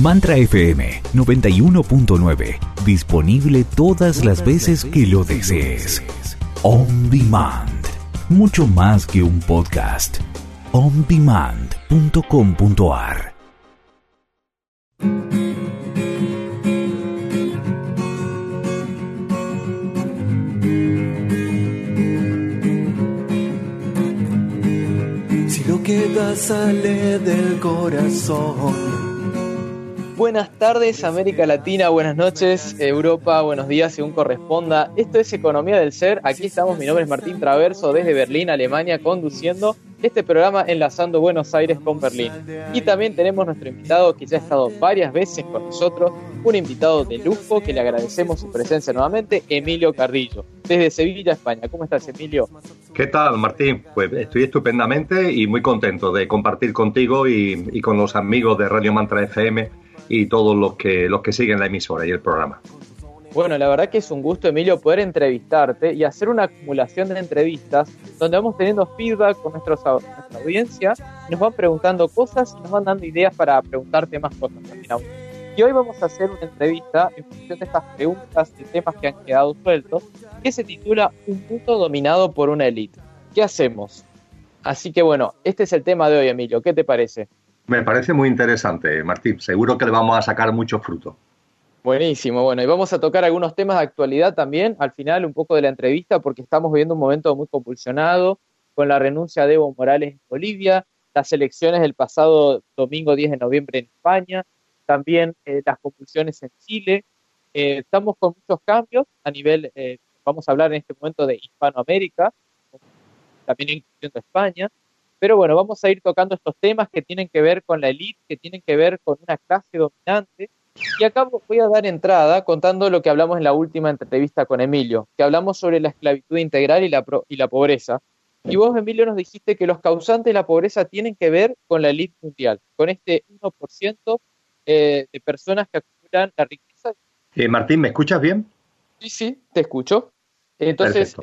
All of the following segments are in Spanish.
Mantra FM 91.9. Disponible todas las veces que lo desees. On Demand. Mucho más que un podcast. ondemand.com.ar Si lo que da sale del corazón Buenas tardes América Latina, buenas noches Europa, buenos días según corresponda. Esto es Economía del Ser, aquí estamos, mi nombre es Martín Traverso desde Berlín, Alemania, conduciendo este programa enlazando Buenos Aires con Berlín. Y también tenemos nuestro invitado que ya ha estado varias veces con nosotros, un invitado de lujo que le agradecemos su presencia nuevamente, Emilio Carrillo, desde Sevilla, España. ¿Cómo estás, Emilio? ¿Qué tal, Martín? Pues estoy estupendamente y muy contento de compartir contigo y, y con los amigos de Radio Mantra FM y todos los que, los que siguen la emisora y el programa. Bueno, la verdad que es un gusto, Emilio, poder entrevistarte y hacer una acumulación de entrevistas donde vamos teniendo feedback con nuestra audiencia, nos van preguntando cosas y nos van dando ideas para preguntarte más cosas también. Y hoy vamos a hacer una entrevista en función de estas preguntas y temas que han quedado sueltos, que se titula Un mundo dominado por una élite. ¿Qué hacemos? Así que bueno, este es el tema de hoy, Emilio. ¿Qué te parece? Me parece muy interesante, Martín. Seguro que le vamos a sacar mucho fruto. Buenísimo, bueno, y vamos a tocar algunos temas de actualidad también, al final un poco de la entrevista, porque estamos viviendo un momento muy compulsionado con la renuncia de Evo Morales en Bolivia, las elecciones del pasado domingo 10 de noviembre en España, también eh, las compulsiones en Chile. Eh, estamos con muchos cambios a nivel, eh, vamos a hablar en este momento de Hispanoamérica, también incluyendo España, pero bueno, vamos a ir tocando estos temas que tienen que ver con la élite, que tienen que ver con una clase dominante. Y acá voy a dar entrada contando lo que hablamos en la última entrevista con Emilio, que hablamos sobre la esclavitud integral y la, y la pobreza. Y vos, Emilio, nos dijiste que los causantes de la pobreza tienen que ver con la élite mundial, con este 1% eh, de personas que acumulan la riqueza. Eh, Martín, ¿me escuchas bien? Sí, sí, te escucho. Entonces,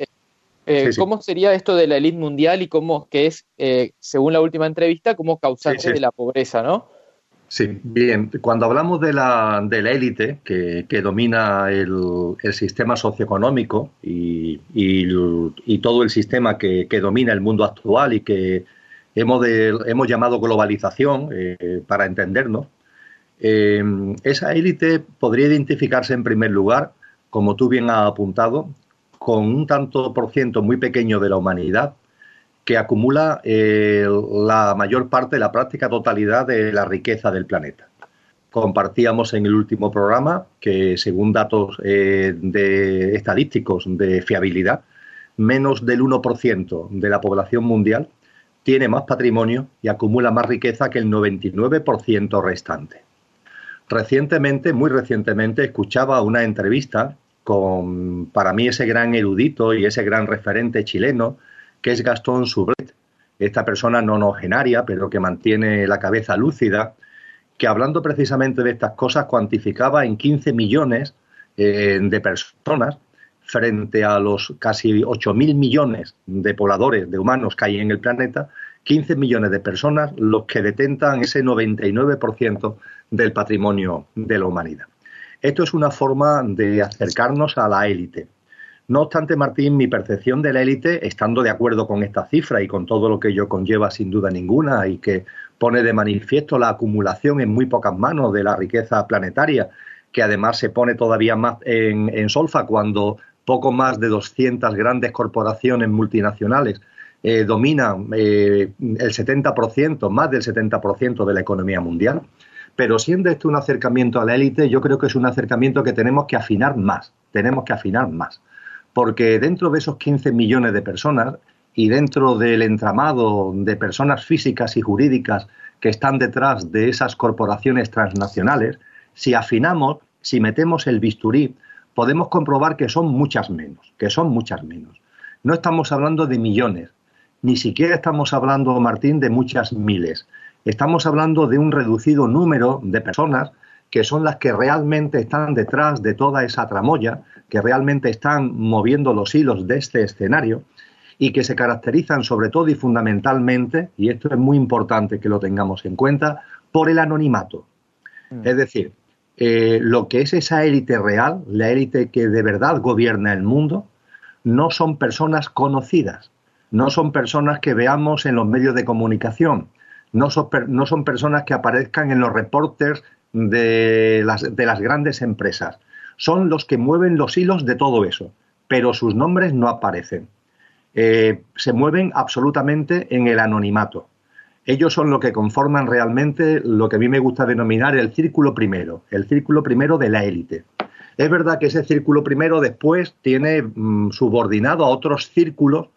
eh, ¿Cómo sería esto de la élite mundial y cómo que es, eh, según la última entrevista, como causante de la pobreza, no? Sí, bien. Cuando hablamos de la de la élite que, domina el, sistema socioeconómico y, y, todo el sistema que, domina el mundo actual y que hemos, hemos llamado globalización eh, para entendernos, esa élite podría identificarse en primer lugar, como tú bien has apuntado, con un tanto por ciento muy pequeño de la humanidad que acumula eh, la mayor parte, la práctica totalidad de la riqueza del planeta. Compartíamos en el último programa que, según datos eh, de estadísticos de fiabilidad, menos del 1% de la población mundial tiene más patrimonio y acumula más riqueza que el 99% restante. Recientemente, muy recientemente, escuchaba una entrevista con, para mí, ese gran erudito y ese gran referente chileno, que es Gastón Sublet, esta persona nonogenaria, pero que mantiene la cabeza lúcida, que hablando precisamente de estas cosas cuantificaba en 15 millones eh, de personas frente a los casi 8.000 millones de pobladores, de humanos que hay en el planeta, 15 millones de personas los que detentan ese 99% del patrimonio de la humanidad. Esto es una forma de acercarnos a la élite. No obstante, Martín, mi percepción de la élite, estando de acuerdo con esta cifra y con todo lo que ello conlleva sin duda ninguna y que pone de manifiesto la acumulación en muy pocas manos de la riqueza planetaria, que además se pone todavía más en, solfa cuando poco más de 200 grandes corporaciones multinacionales eh, dominan eh, el 70%, más del 70% de la economía mundial. Pero siendo esto un acercamiento a la élite, yo creo que es un acercamiento que tenemos que afinar más, tenemos que afinar más. Porque dentro de esos 15 millones de personas y dentro del entramado de personas físicas y jurídicas que están detrás de esas corporaciones transnacionales, si afinamos, si metemos el bisturí, podemos comprobar que son muchas menos, que son muchas menos. No estamos hablando de millones, ni siquiera estamos hablando, Martín, de muchas miles. Estamos hablando de un reducido número de personas que son las que realmente están detrás de toda esa tramoya, que realmente están moviendo los hilos de este escenario y que se caracterizan sobre todo y fundamentalmente, y esto es muy importante que lo tengamos en cuenta, por el anonimato. Mm. Es decir, eh, lo que es esa élite real, la élite que de verdad gobierna el mundo, no son personas conocidas, no son personas que veamos en los medios de comunicación, no son, no son personas que aparezcan en los reporters de las, de las grandes empresas. Son los que mueven los hilos de todo eso, pero sus nombres no aparecen. Eh, se mueven absolutamente en el anonimato. Ellos son lo que conforman realmente lo que a mí me gusta denominar el círculo primero, el círculo primero de la élite. Es verdad que ese círculo primero después tiene mm, subordinado a otros círculos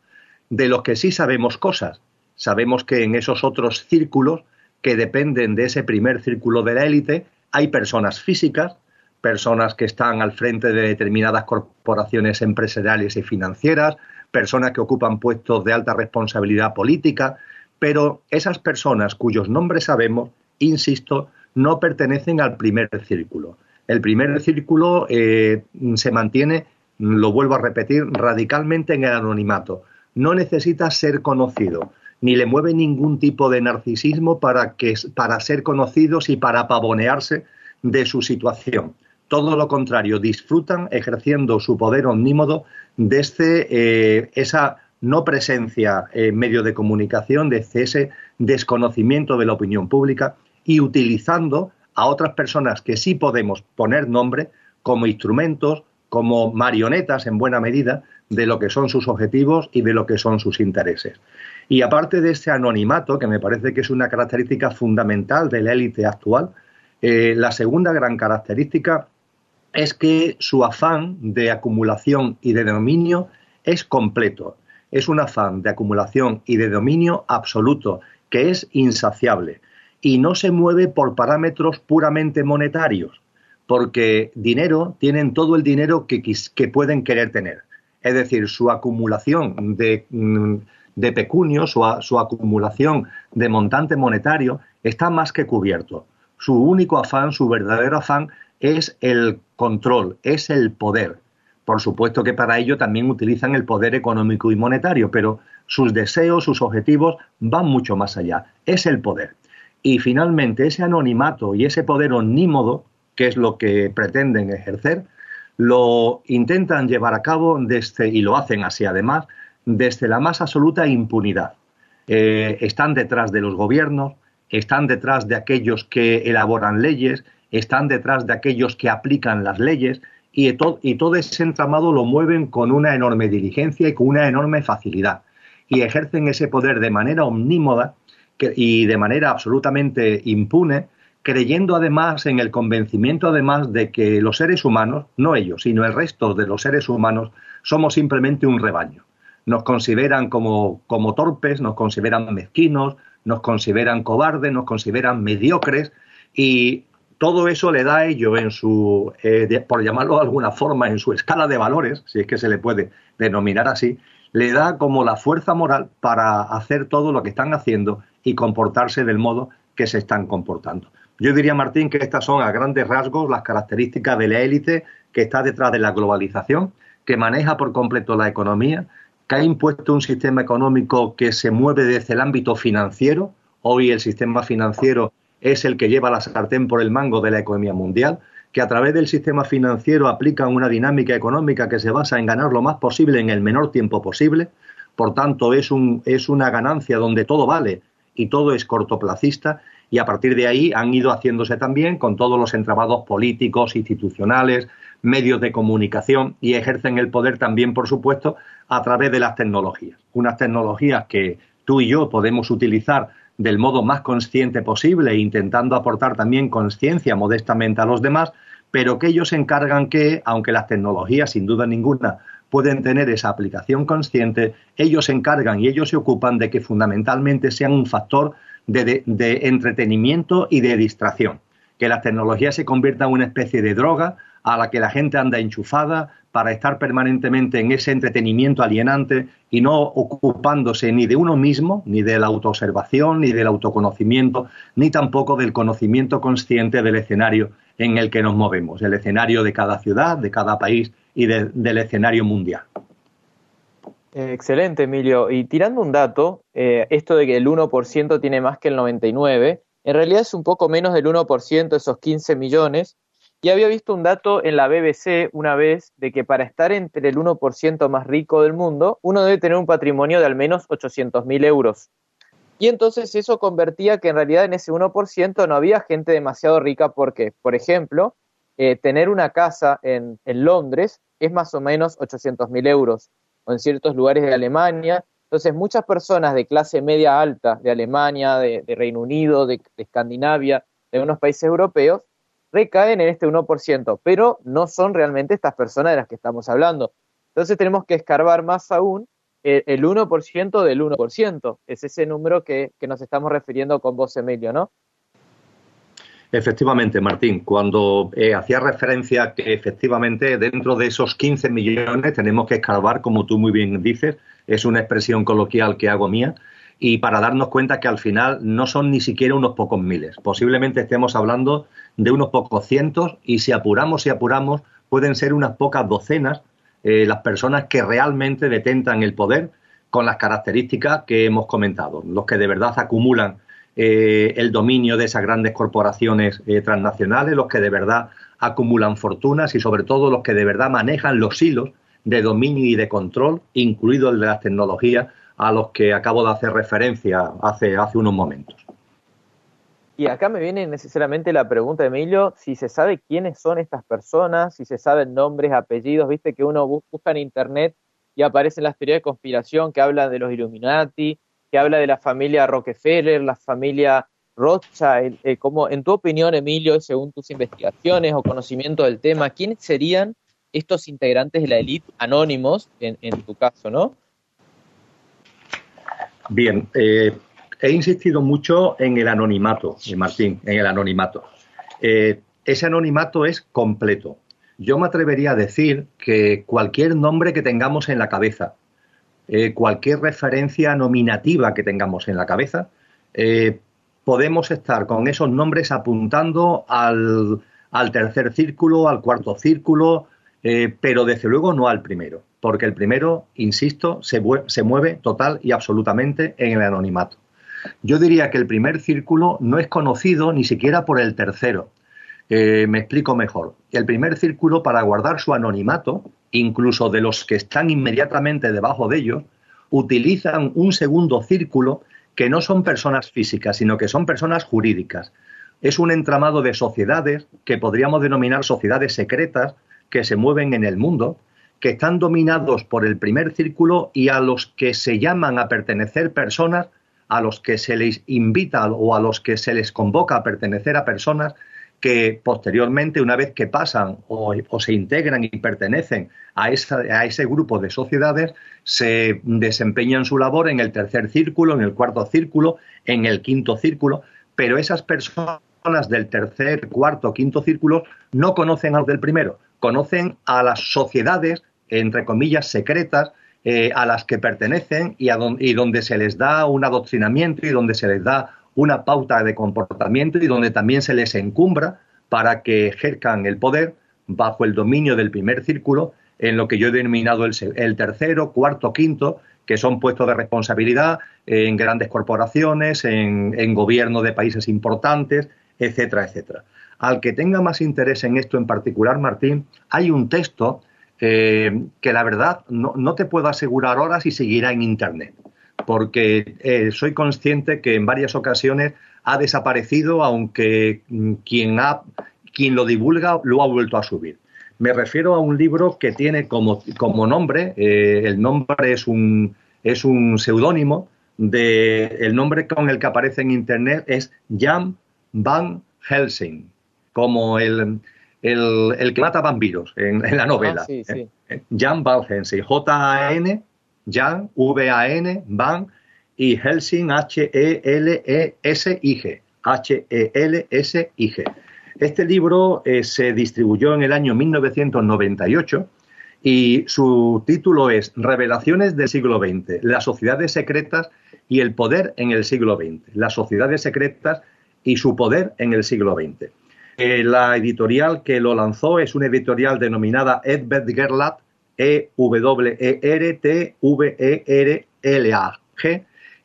de los que sí sabemos cosas. Sabemos que en esos otros círculos que dependen de ese primer círculo de la élite hay personas físicas, personas que están al frente de determinadas corporaciones empresariales y financieras, personas que ocupan puestos de alta responsabilidad política, pero esas personas cuyos nombres sabemos, insisto, no pertenecen al primer círculo. El primer círculo eh, se mantiene, lo vuelvo a repetir, radicalmente en el anonimato. No necesita ser conocido, ni le mueve ningún tipo de narcisismo para, que, para ser conocidos y para pavonearse de su situación. Todo lo contrario, disfrutan ejerciendo su poder omnímodo desde eh, esa no presencia en medio de comunicación, desde ese desconocimiento de la opinión pública y utilizando a otras personas que sí podemos poner nombre como instrumentos, como marionetas en buena medida de lo que son sus objetivos y de lo que son sus intereses. Y aparte de ese anonimato, que me parece que es una característica fundamental de la élite actual, eh, la segunda gran característica es que su afán de acumulación y de dominio es completo. Es un afán de acumulación y de dominio absoluto, que es insaciable y no se mueve por parámetros puramente monetarios, porque dinero tienen todo el dinero que, que pueden querer tener. Es decir, su acumulación de, mm, de pecunio, su, su acumulación de montante monetario está más que cubierto. Su único afán, su verdadero afán, es el control, es el poder. Por supuesto que para ello también utilizan el poder económico y monetario, pero sus deseos, sus objetivos van mucho más allá. Es el poder. Y finalmente ese anonimato y ese poder omnímodo, que es lo que pretenden ejercer, lo intentan llevar a cabo desde, y lo hacen así además, desde la más absoluta impunidad. Eh, están detrás de los gobiernos, están detrás de aquellos que elaboran leyes, están detrás de aquellos que aplican las leyes y, y todo ese entramado lo mueven con una enorme diligencia y con una enorme facilidad. Y ejercen ese poder de manera omnímoda y de manera absolutamente impune, creyendo además en el convencimiento además de que los seres humanos, no ellos, sino el resto de los seres humanos, somos simplemente un rebaño. Nos consideran como, como torpes, nos consideran mezquinos, nos consideran cobardes, nos consideran mediocres y todo eso le da a ello en su, eh, por llamarlo de alguna forma, en su escala de valores, si es que se le puede denominar así, le da como la fuerza moral para hacer todo lo que están haciendo y comportarse del modo que se están comportando. Yo diría, Martín, que estas son a grandes rasgos las características de la élite que está detrás de la globalización, que maneja por completo la economía, que ha impuesto un sistema económico que se mueve desde el ámbito financiero. Hoy el sistema financiero es el que lleva la sartén por el mango de la economía mundial, que a través del sistema financiero aplica una dinámica económica que se basa en ganar lo más posible en el menor tiempo posible. Por tanto, es, un, es una ganancia donde todo vale y todo es cortoplacista y a partir de ahí han ido haciéndose también con todos los entrabados políticos, institucionales, medios de comunicación y ejercen el poder también, por supuesto, a través de las tecnologías. Unas tecnologías que tú y yo podemos utilizar del modo más consciente posible, intentando aportar también conciencia modestamente a los demás, pero que ellos se encargan que, aunque las tecnologías sin duda ninguna pueden tener esa aplicación consciente, ellos se encargan y ellos se ocupan de que fundamentalmente sean un factor de, entretenimiento y de distracción. Que la tecnología se convierta en una especie de droga a la que la gente anda enchufada para estar permanentemente en ese entretenimiento alienante y no ocupándose ni de uno mismo, ni de la autoobservación, ni del autoconocimiento, ni tampoco del conocimiento consciente del escenario en el que nos movemos, el escenario de cada ciudad, de cada país y del escenario mundial. Excelente, Emilio. Y tirando un dato, eh, esto de que el 1% tiene más que el 99%, en realidad es un poco menos del 1%, esos 15 millones. Y había visto un dato en la BBC una vez de que para estar entre el 1% más rico del mundo, uno debe tener un patrimonio de al menos 800 mil euros. Y entonces eso convertía que en realidad en ese 1% no había gente demasiado rica porque, por ejemplo, eh, tener una casa en, en Londres es más o menos 800 mil euros o en ciertos lugares de Alemania. Entonces, muchas personas de clase media alta de Alemania, de, Reino Unido, de, Escandinavia, de unos países europeos, recaen en este 1%, pero no son realmente estas personas de las que estamos hablando. Entonces, tenemos que escarbar más aún el, el 1% del 1%. Es ese número que, que nos estamos refiriendo con vos, Emilio, ¿no? Efectivamente, Martín, cuando eh, hacía referencia que efectivamente dentro de esos 15 millones tenemos que escarbar, como tú muy bien dices, es una expresión coloquial que hago mía, y para darnos cuenta que al final no son ni siquiera unos pocos miles, posiblemente estemos hablando de unos pocos cientos y si apuramos y apuramos pueden ser unas pocas docenas eh, las personas que realmente detentan el poder con las características que hemos comentado, los que de verdad acumulan eh, el dominio de esas grandes corporaciones eh, transnacionales, los que de verdad acumulan fortunas y sobre todo los que de verdad manejan los hilos de dominio y de control, incluido el de las tecnologías, a los que acabo de hacer referencia hace, hace unos momentos. Y acá me viene necesariamente la pregunta, Emilio, si se sabe quiénes son estas personas, si se saben nombres, apellidos, viste que uno busca en internet y aparecen las teorías de conspiración que hablan de los Illuminati, que habla de la familia Rockefeller, la familia Rothschild. Eh, en tu opinión, Emilio, según tus investigaciones o conocimiento del tema, ¿quiénes serían estos integrantes de la élite anónimos, en, tu caso, no? Bien, eh, he insistido mucho en el anonimato, eh, Martín, en el anonimato. ese anonimato es completo. Yo me atrevería a decir que cualquier nombre que tengamos en la cabeza, eh, cualquier referencia nominativa que tengamos en la cabeza, eh, podemos estar con esos nombres apuntando al, tercer círculo, al cuarto círculo, eh, pero desde luego no al primero, porque el primero, insisto, se mueve total y absolutamente en el anonimato. Yo diría que el primer círculo no es conocido ni siquiera por el tercero. me explico mejor. El primer círculo, para guardar su anonimato, incluso de los que están inmediatamente debajo de ellos, utilizan un segundo círculo que no son personas físicas, sino que son personas jurídicas. Es un entramado de sociedades que podríamos denominar sociedades secretas que se mueven en el mundo, que están dominados por el primer círculo y a los que se llaman a pertenecer personas, a los que se les invita o a los que se les convoca a pertenecer a personas que posteriormente, una vez que pasan o, se integran y pertenecen a, a, ese grupo de sociedades, se desempeñan su labor en el tercer círculo, en el cuarto círculo, en el quinto círculo, pero esas personas del tercer, cuarto, quinto círculo no conocen a los del primero, conocen a las sociedades, entre comillas, secretas, eh, a las que pertenecen y, y donde se les da un adoctrinamiento y donde se les da una pauta de comportamiento y donde también se les encumbra para que ejerzcan el poder bajo el dominio del primer círculo, en lo que yo he denominado el, tercero, cuarto, quinto, que son puestos de responsabilidad en grandes corporaciones, en, gobierno de países importantes, etcétera, etcétera. Al que tenga más interés en esto en particular, Martín, hay un texto eh, que la verdad no, no, te puedo asegurar ahora si seguirá en Internet porque eh, soy consciente que en varias ocasiones ha desaparecido, aunque mm, quien, ha, quien lo divulga lo ha vuelto a subir. Me refiero a un libro que tiene como, como nombre, eh, el nombre es un, es un seudónimo, de, el nombre con el que aparece en Internet es Jan Van Helsing, como el, el, que mata vampiros en, la novela. Ah, Jan Van Helsing, J-A-N Jan, V-A-N, Van, y Helsing, H-E-L-E-S-I-G. H-E-L-S-I-G. Este libro eh, se distribuyó en el año 1998 y su título es Revelaciones del siglo XX, las sociedades secretas y el poder en el siglo XX. Las sociedades secretas y su poder en el siglo XX. La editorial que lo lanzó es una editorial denominada Edvard Gerlat, E-W-E-R-T-V-E-R-L-A-G,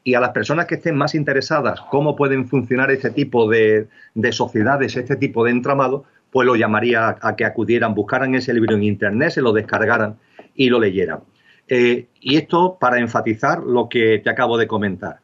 y a las personas que estén más interesadas cómo pueden funcionar este tipo de, sociedades, este tipo de entramado, pues lo llamaría a que acudieran, buscaran ese libro en Internet, se lo descargaran y lo leyeran. Eh, y esto para enfatizar lo que te acabo de comentar.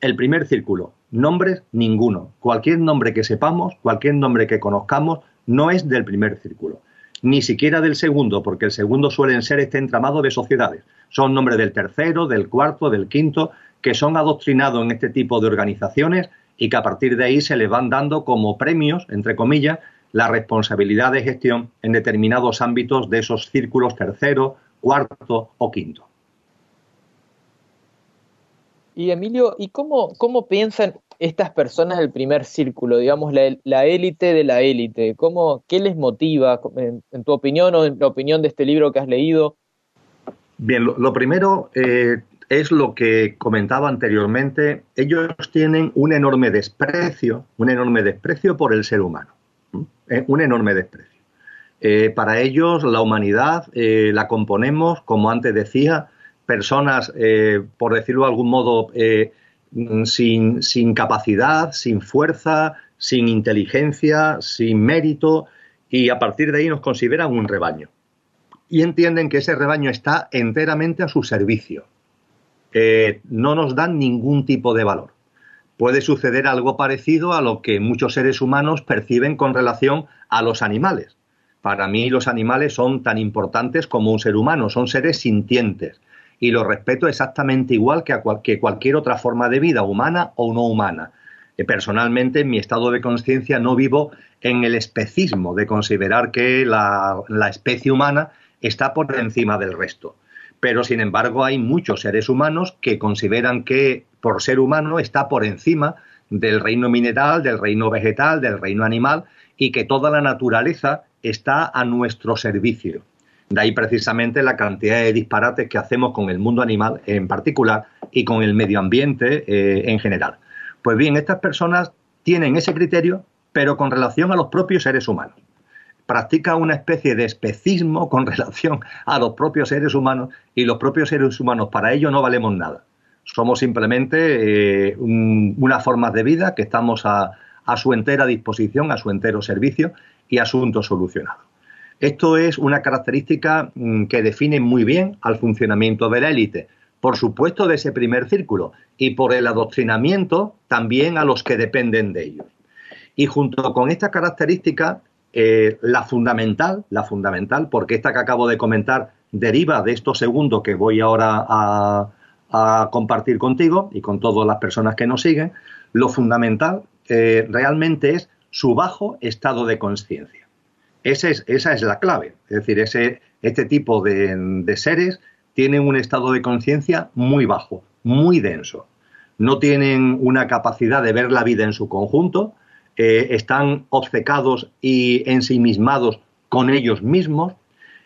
El primer círculo, nombres ninguno. Cualquier nombre que sepamos, cualquier nombre que conozcamos, no es del primer círculo. Ni siquiera del segundo, porque el segundo suelen ser este entramado de sociedades. Son nombres del tercero, del cuarto, del quinto, que son adoctrinados en este tipo de organizaciones y que a partir de ahí se les van dando como premios, entre comillas, la responsabilidad de gestión en determinados ámbitos de esos círculos tercero, cuarto o quinto. Y Emilio, ¿y cómo, cómo piensan estas personas del primer círculo, digamos, la élite de la élite? ¿Cómo, ¿Qué les motiva, en, tu opinión o en la opinión de este libro que has leído? Bien, lo, primero, eh, es lo que comentaba anteriormente, ellos tienen un enorme desprecio, un enorme desprecio por el ser humano, eh, un enorme desprecio. Eh, para ellos la humanidad la componemos, como antes decía, personas, por decirlo de algún modo, sin, sin capacidad, sin fuerza, sin inteligencia, sin mérito, y a partir de ahí nos consideran un rebaño. Y entienden que ese rebaño está enteramente a su servicio no nos dan ningún tipo de valor. Puede suceder algo parecido a lo que muchos seres humanos perciben con relación a los animales. Para mí los animales son tan importantes como un ser humano, son seres sintientes y los respeto exactamente igual que, a cualquier otra forma de vida, humana o no humana. Eh, personalmente, en mi estado de conciencia no vivo en el especismo de considerar que la especie humana está por encima del resto pero sin embargo hay muchos seres humanos que consideran que por ser humano está por encima del reino mineral, del reino vegetal, del reino animal y que toda la naturaleza está a nuestro servicio. De ahí precisamente la cantidad de disparates que hacemos con el mundo animal en particular y con el medio ambiente eh, en general. Pues bien, estas personas tienen ese criterio, pero con relación a los propios seres humanos practica una especie de especismo con relación a los propios seres humanos y los propios seres humanos para ello no valemos nada. Somos simplemente eh, unas formas de vida que estamos a, su entera disposición, a su entero servicio y asunto solucionado. Esto es una característica mm, que define muy bien al funcionamiento de la élite, por supuesto de ese primer círculo, y por el adoctrinamiento también a los que dependen de ellos. Y junto con esta característica eh, la fundamental, la fundamental, porque esta que acabo de comentar deriva de esto segundo que voy ahora a, compartir contigo y con todas las personas que nos siguen, lo fundamental eh, realmente es su bajo estado de conciencia. Esa es, la clave. Es decir, ese, este tipo de, de seres tienen un estado de conciencia muy bajo, muy denso. No tienen una capacidad de ver la vida en su conjunto, están obcecados y ensimismados con ellos mismos.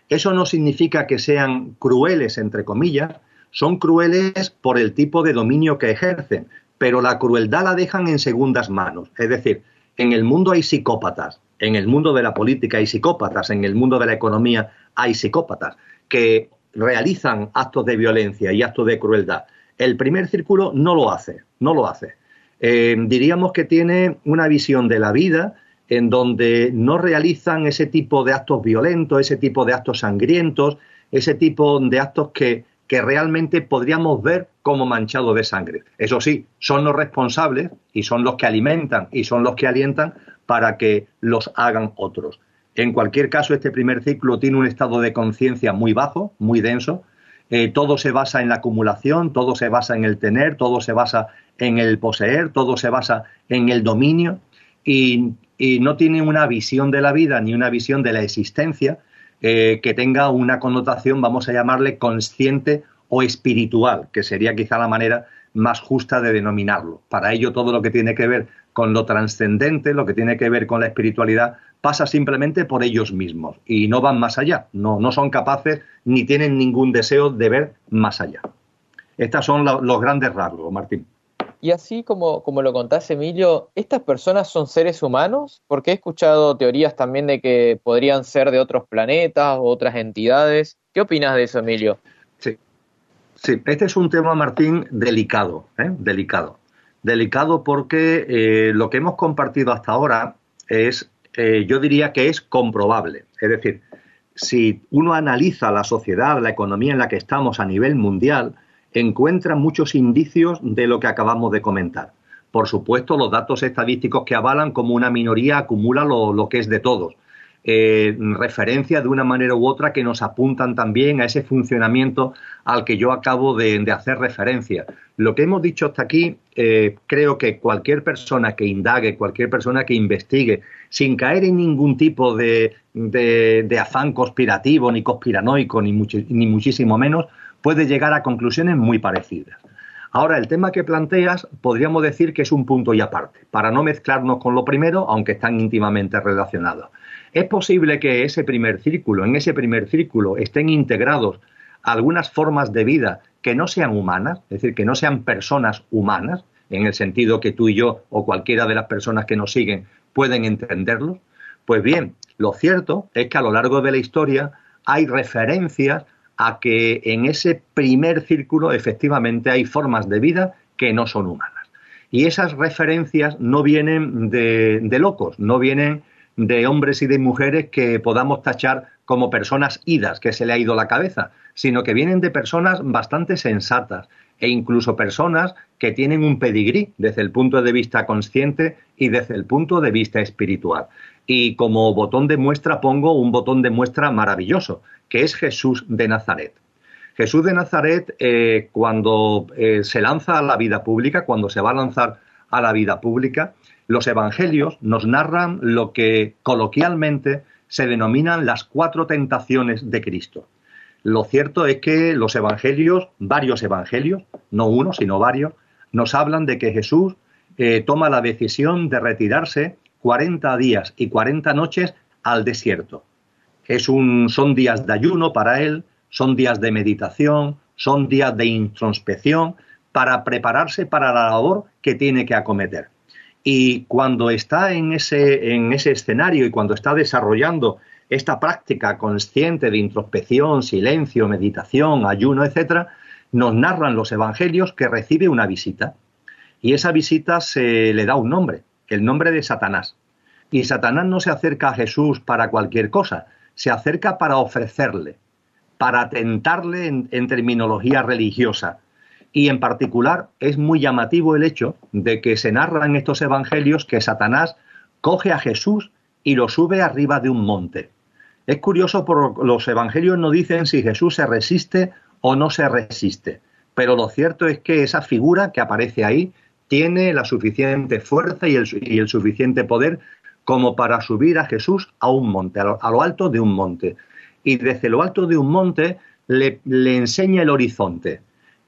Eso no significa que sean crueles, entre comillas, son crueles por el tipo de dominio que ejercen, pero la crueldad la dejan en segundas manos. Es decir, en el mundo hay psicópatas, en el mundo de la política hay psicópatas, en el mundo de la economía hay psicópatas que realizan actos de violencia y actos de crueldad. El primer círculo no lo hace, no lo hace. Eh, diríamos que tiene una visión de la vida en donde no realizan ese tipo de actos violentos, ese tipo de actos sangrientos, ese tipo de actos que, que realmente podríamos ver como manchados de sangre. Eso sí, son los responsables y son los que alimentan y son los que alientan para que los hagan otros. En cualquier caso, este primer ciclo tiene un estado de conciencia muy bajo, muy denso. Eh, todo se basa en la acumulación, todo se basa en el tener, todo se basa en el poseer, todo se basa en el dominio y, no tiene una visión de la vida ni una visión de la existencia eh, que tenga una connotación, vamos a llamarle, consciente o espiritual, que sería quizá la manera más justa de denominarlo. Para ello, todo lo que tiene que ver con lo trascendente, lo que tiene que ver con la espiritualidad, pasa simplemente por ellos mismos y no van más allá, no, no son capaces ni tienen ningún deseo de ver más allá. Estos son los grandes rasgos, Martín. Y así como, como lo contás, Emilio, ¿estas personas son seres humanos? Porque he escuchado teorías también de que podrían ser de otros planetas o otras entidades. ¿Qué opinas de eso, Emilio? Sí, este es un tema, Martín, delicado, ¿eh? delicado. Delicado porque eh, lo que hemos compartido hasta ahora es, eh, yo diría que es comprobable. Es decir, si uno analiza la sociedad, la economía en la que estamos a nivel mundial, encuentra muchos indicios de lo que acabamos de comentar. Por supuesto, los datos estadísticos que avalan como una minoría acumula lo que es de todos referencias de una manera u otra que nos apuntan también a ese funcionamiento al que yo acabo de, hacer referencia. Lo que hemos dicho hasta aquí, eh, creo que cualquier persona que indague, cualquier persona que investigue, sin caer en ningún tipo de, afán conspirativo, ni conspiranoico, ni, ni muchísimo menos, puede llegar a conclusiones muy parecidas. Ahora, el tema que planteas podríamos decir que es un punto y aparte, para no mezclarnos con lo primero, aunque están íntimamente relacionados. Es posible que ese primer círculo, en ese primer círculo, estén integrados algunas formas de vida que no sean humanas, es decir, que no sean personas humanas, en el sentido que tú y yo o cualquiera de las personas que nos siguen pueden entenderlos. Pues bien, lo cierto es que a lo largo de la historia hay referencias a que en ese primer círculo efectivamente hay formas de vida que no son humanas. Y esas referencias no vienen de, de locos, no vienen de hombres y de mujeres que podamos tachar como personas idas, que se le ha ido la cabeza, sino que vienen de personas bastante sensatas e incluso personas que tienen un pedigrí desde el punto de vista consciente y desde el punto de vista espiritual. Y como botón de muestra pongo un botón de muestra maravilloso, que es Jesús de Nazaret. Jesús de Nazaret, eh, cuando eh, se lanza a la vida pública, cuando se va a lanzar a la vida pública, los evangelios nos narran lo que coloquialmente se denominan las cuatro tentaciones de Cristo. Lo cierto es que los evangelios, varios evangelios, no uno, sino varios, nos hablan de que Jesús eh, toma la decisión de retirarse 40 días y 40 noches al desierto. Son días de ayuno para él, son días de meditación, son días de introspección para prepararse para la labor que tiene que acometer. Y cuando está en ese, en ese escenario y cuando está desarrollando esta práctica consciente de introspección, silencio, meditación, ayuno, etcétera, nos narran los evangelios que recibe una visita. Y esa visita se le da un nombre, el nombre de Satanás. Y Satanás no se acerca a Jesús para cualquier cosa, se acerca para ofrecerle, para tentarle en terminología religiosa, y en particular es muy llamativo el hecho de que se narra en estos evangelios que Satanás coge a Jesús y lo sube arriba de un monte. Es curioso porque los evangelios no dicen si Jesús se resiste o no se resiste, pero lo cierto es que esa figura que aparece ahí tiene la suficiente fuerza y el, suficiente poder como para subir a Jesús a un monte, a lo, alto de un monte. Y desde lo alto de un monte le enseña el horizonte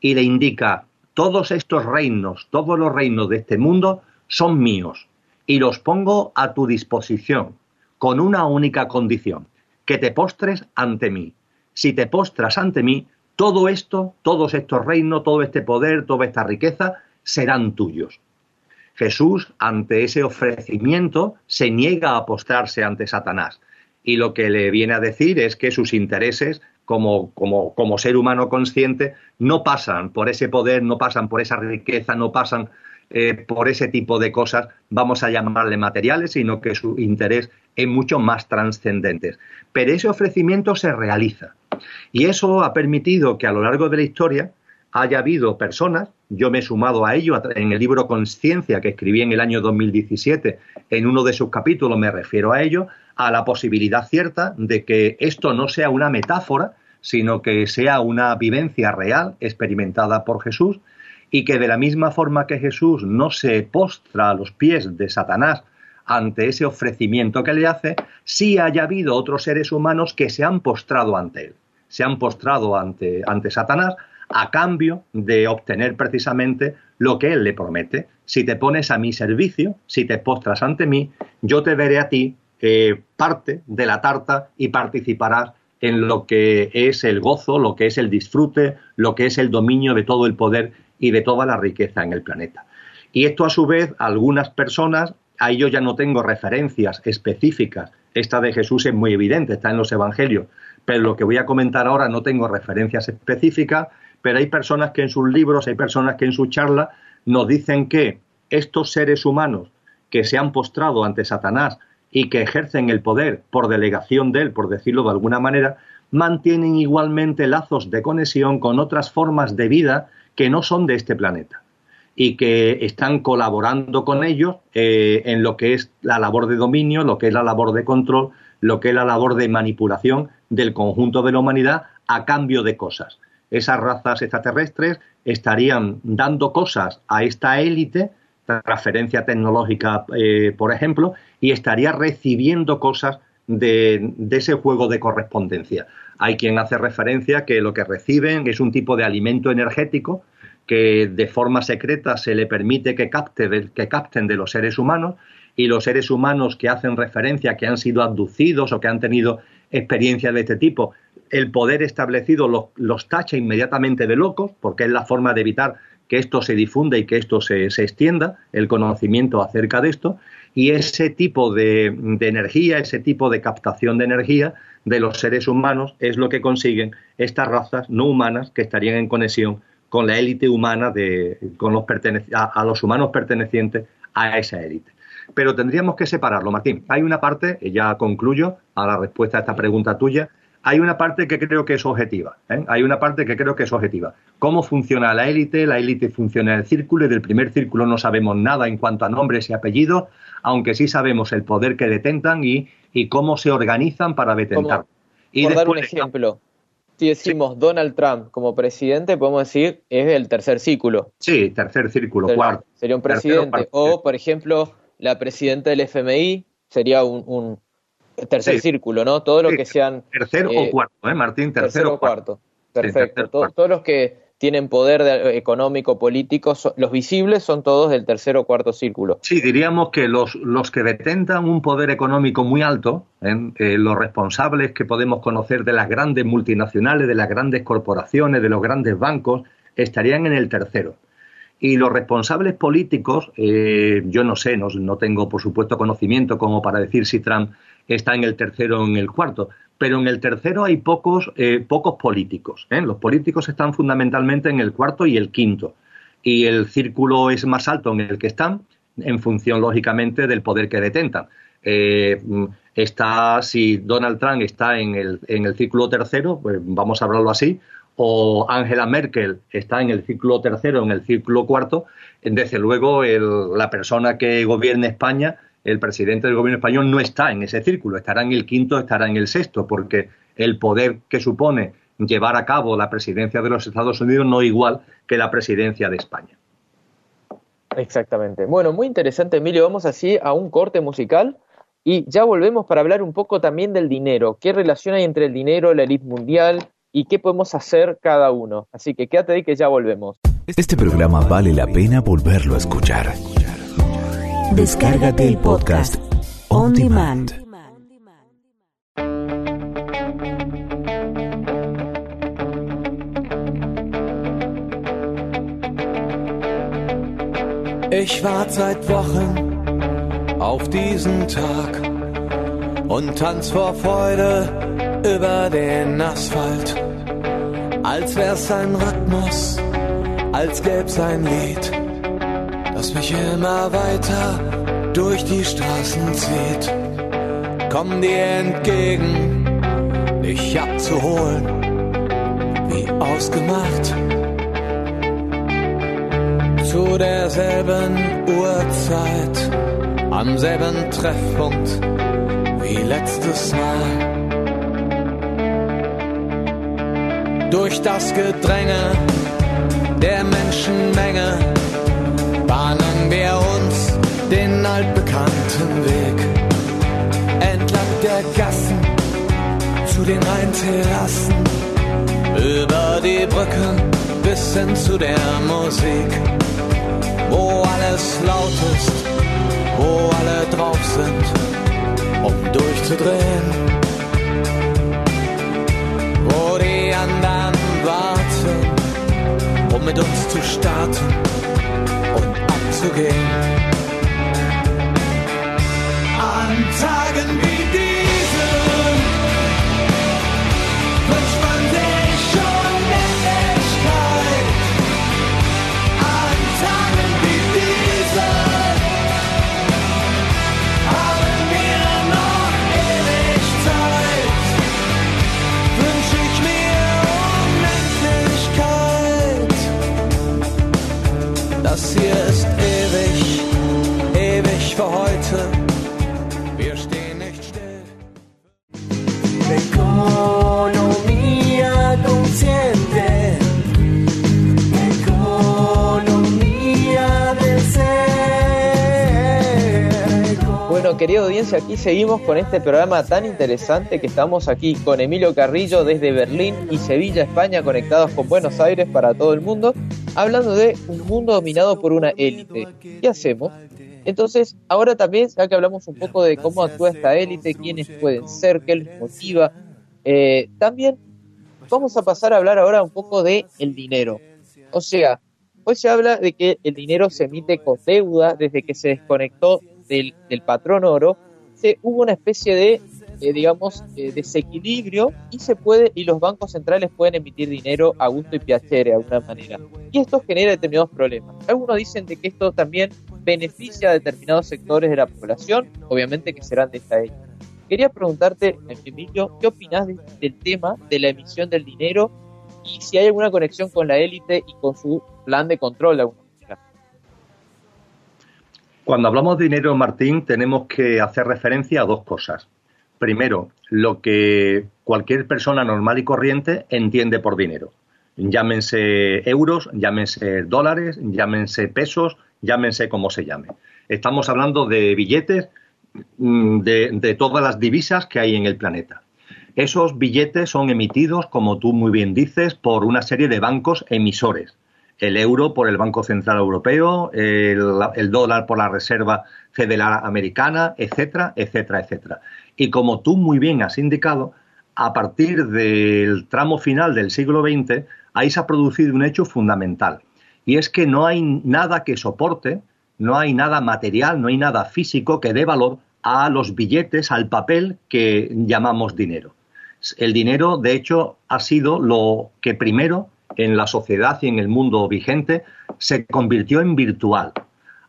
y le indica, todos estos reinos, todos los reinos de este mundo son míos y los pongo a tu disposición con una única condición, que te postres ante mí. Si te postras ante mí, todo esto, todos estos reinos, todo este poder, toda esta riqueza serán tuyos. Jesús, ante ese ofrecimiento, se niega a postrarse ante Satanás. Y lo que le viene a decir es que sus intereses como, como, como ser humano consciente, no pasan por ese poder, no pasan por esa riqueza, no pasan eh, por ese tipo de cosas, vamos a llamarle materiales, sino que su interés es mucho más trascendente. Pero ese ofrecimiento se realiza. Y eso ha permitido que a lo largo de la historia haya habido personas, yo me he sumado a ello en el libro Conciencia que escribí en el año 2017, en uno de sus capítulos me refiero a ello, a la posibilidad cierta de que esto no sea una metáfora, sino que sea una vivencia real experimentada por Jesús y que de la misma forma que Jesús no se postra a los pies de Satanás ante ese ofrecimiento que le hace, sí haya habido otros seres humanos que se han postrado ante él, se han postrado ante, ante Satanás a cambio de obtener precisamente lo que Él le promete. Si te pones a mi servicio, si te postras ante mí, yo te veré a ti parte de la tarta y participarás en lo que es el gozo, lo que es el disfrute, lo que es el dominio de todo el poder y de toda la riqueza en el planeta. Y esto a su vez, algunas personas, ahí yo ya no tengo referencias específicas, esta de Jesús es muy evidente, está en los evangelios, pero lo que voy a comentar ahora no tengo referencias específicas, pero hay personas que en sus libros, hay personas que en su charla nos dicen que estos seres humanos que se han postrado ante Satanás y que ejercen el poder por delegación de él, por decirlo de alguna manera, mantienen igualmente lazos de conexión con otras formas de vida que no son de este planeta y que están colaborando con ellos eh, en lo que es la labor de dominio, lo que es la labor de control, lo que es la labor de manipulación del conjunto de la humanidad a cambio de cosas. Esas razas extraterrestres estarían dando cosas a esta élite, transferencia tecnológica, eh, por ejemplo, y estaría recibiendo cosas de, de, ese juego de correspondencia. Hay quien hace referencia que lo que reciben es un tipo de alimento energético que de forma secreta se le permite que, capte, que capten de los seres humanos y los seres humanos que hacen referencia, que han sido abducidos o que han tenido experiencias de este tipo, el poder establecido los, los tacha inmediatamente de locos, porque es la forma de evitar que esto se difunda y que esto se, se extienda, el conocimiento acerca de esto, y ese tipo de, de, energía, ese tipo de captación de energía de los seres humanos es lo que consiguen estas razas no humanas que estarían en conexión con la élite humana, de, con los a, los humanos pertenecientes a esa élite. Pero tendríamos que separarlo, Martín. Hay una parte, ya concluyo a la respuesta a esta pregunta tuya, hay una parte que creo que es objetiva. ¿eh? Hay una parte que creo que es objetiva. ¿Cómo funciona la élite? La élite funciona en el círculo y del primer círculo no sabemos nada en cuanto a nombres y apellidos, aunque sí sabemos el poder que detentan y, y cómo se organizan para detentar. Y por dar un ejemplo, si decimos Donald Trump como presidente, podemos decir es el tercer círculo. Sí, tercer círculo, cuarto. Sería un presidente. o, por ejemplo, la presidenta del FMI sería un, tercer círculo, ¿no? Todo lo que sean. Tercer o eh, cuarto, ¿eh, Martín? Tercer, o cuarto. Perfecto. todos los que tienen poder económico, político, los visibles son todos del tercer o cuarto círculo. Sí, diríamos que los, los que detentan un poder económico muy alto, ¿eh? Eh, los responsables que podemos conocer de las grandes multinacionales, de las grandes corporaciones, de los grandes bancos, estarían en el tercero. Y los responsables políticos, eh, yo no sé, no, no tengo por supuesto conocimiento como para decir si Trump está en el tercero o en el cuarto, pero en el tercero hay pocos, eh, pocos políticos. ¿eh? Los políticos están fundamentalmente en el cuarto y el quinto. Y el círculo es más alto en el que están, en función, lógicamente, del poder que detentan. Eh, está, si Donald Trump está en el, en el círculo tercero, pues vamos a hablarlo así, o Angela Merkel está en el círculo tercero, en el círculo cuarto, desde luego la persona que gobierne España el presidente del gobierno español no está en ese círculo, estará en el quinto, estará en el sexto, porque el poder que supone llevar a cabo la presidencia de los Estados Unidos no es igual que la presidencia de España. Exactamente. Bueno, muy interesante, Emilio. Vamos así a un corte musical y ya volvemos para hablar un poco también del dinero. ¿Qué relación hay entre el dinero, la élite mundial y qué podemos hacer cada uno? Así que quédate ahí que ya volvemos. Este programa vale la pena volverlo a escuchar. Descárgate el podcast. On Demand. Ich warte seit Wochen auf diesen Tag und tanz vor Freude über den Asphalt, als wär's ein Rhythmus, als gäb's ein Lied das mich immer weiter durch die Straßen zieht. Komm dir entgegen, dich abzuholen, wie ausgemacht. Zu derselben Uhrzeit, am selben Treffpunkt wie letztes Mal. Durch das Gedränge der Menschenmenge bahnen wir uns den altbekannten Weg. Entlang der Gassen zu den Rheinterrassen über die Brücke bis hin zu der Musik, wo alles laut ist, wo alle drauf sind, um durchzudrehen, wo die anderen warten, um mit uns zu starten und abzugehen. An Tagen wie Bueno, querida audiencia, aquí seguimos con este programa tan interesante que estamos aquí con Emilio Carrillo desde Berlín y Sevilla, España, conectados con Buenos Aires para todo el mundo, hablando de un mundo dominado por una élite. ¿Qué hacemos? Entonces, ahora también, ya que hablamos un poco de cómo actúa esta élite, quiénes pueden ser, qué les motiva, eh, también vamos a pasar a hablar ahora un poco de el dinero. O sea, hoy se habla de que el dinero se emite con deuda desde que se desconectó del, patrón oro, se, hubo una especie de, eh, digamos, eh, desequilibrio y se puede y los bancos centrales pueden emitir dinero a gusto y piacere de alguna manera. Y esto genera determinados problemas. Algunos dicen de que esto también beneficia a determinados sectores de la población, obviamente que serán de esta élite. Quería preguntarte, Emilio, ¿qué opinas de- del tema de la emisión del dinero y si hay alguna conexión con la élite y con su plan de control? Cuando hablamos de dinero, Martín, tenemos que hacer referencia a dos cosas. Primero, lo que cualquier persona normal y corriente entiende por dinero. Llámense euros, llámense dólares, llámense pesos, llámense como se llame. Estamos hablando de billetes mm, de, de todas las divisas que hay en el planeta. Esos billetes son emitidos, como tú muy bien dices, por una serie de bancos emisores. El euro por el Banco Central Europeo, el, dólar por la Reserva Federal Americana, etcétera, etcétera, etcétera. Y como tú muy bien has indicado, a partir del tramo final del siglo XX, ahí se ha producido un hecho fundamental. Y es que no hay nada que soporte, no hay nada material, no hay nada físico que dé valor a los billetes, al papel que llamamos dinero. El dinero, de hecho, ha sido lo que primero en la sociedad y en el mundo vigente se convirtió en virtual.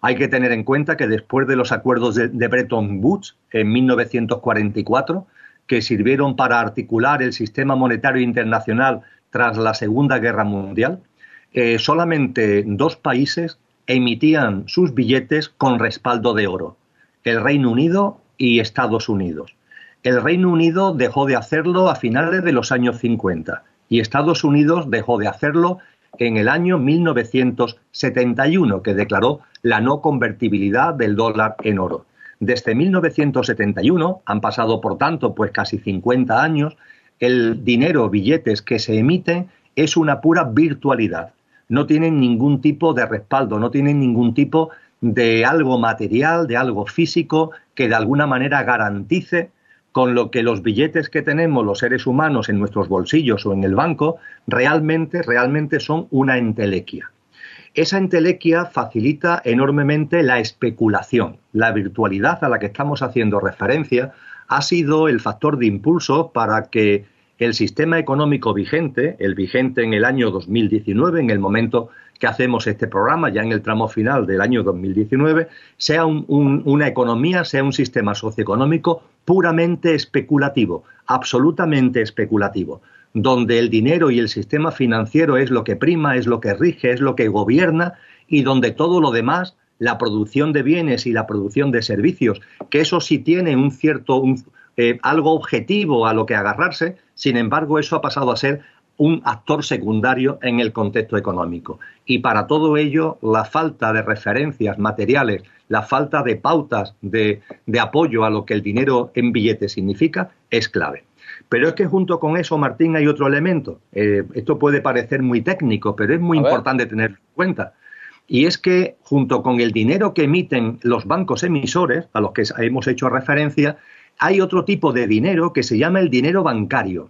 Hay que tener en cuenta que después de los acuerdos de, Bretton Woods en 1944, que sirvieron para articular el sistema monetario internacional tras la Segunda Guerra Mundial, eh, solamente dos países emitían sus billetes con respaldo de oro, el Reino Unido y Estados Unidos. El Reino Unido dejó de hacerlo a finales de los años 50 y Estados Unidos dejó de hacerlo en el año 1971, que declaró la no convertibilidad del dólar en oro. Desde 1971, han pasado por tanto pues casi 50 años, el dinero, billetes que se emiten es una pura virtualidad. No tienen ningún tipo de respaldo, no tienen ningún tipo de algo material, de algo físico que de alguna manera garantice con lo que los billetes que tenemos los seres humanos en nuestros bolsillos o en el banco realmente, realmente son una entelequia. Esa entelequia facilita enormemente la especulación. La virtualidad a la que estamos haciendo referencia ha sido el factor de impulso para que el sistema económico vigente, el vigente en el año 2019, en el momento que hacemos este programa, ya en el tramo final del año 2019, sea un, un, una economía, sea un sistema socioeconómico puramente especulativo, absolutamente especulativo, donde el dinero y el sistema financiero es lo que prima, es lo que rige, es lo que gobierna y donde todo lo demás, la producción de bienes y la producción de servicios, que eso sí tiene un cierto, eh, algo objetivo a lo que agarrarse, sin embargo, eso ha pasado a ser un actor secundario en el contexto económico. Y para todo ello, la falta de referencias materiales, la falta de pautas de, apoyo a lo que el dinero en billetes significa, es clave. Pero es que junto con eso, Martín, hay otro elemento. Eh, esto puede parecer muy técnico, pero es muy importante tenerlo en cuenta. Y es que junto con el dinero que emiten los bancos emisores, a los que hemos hecho referencia, hay otro tipo de dinero que se llama el dinero bancario.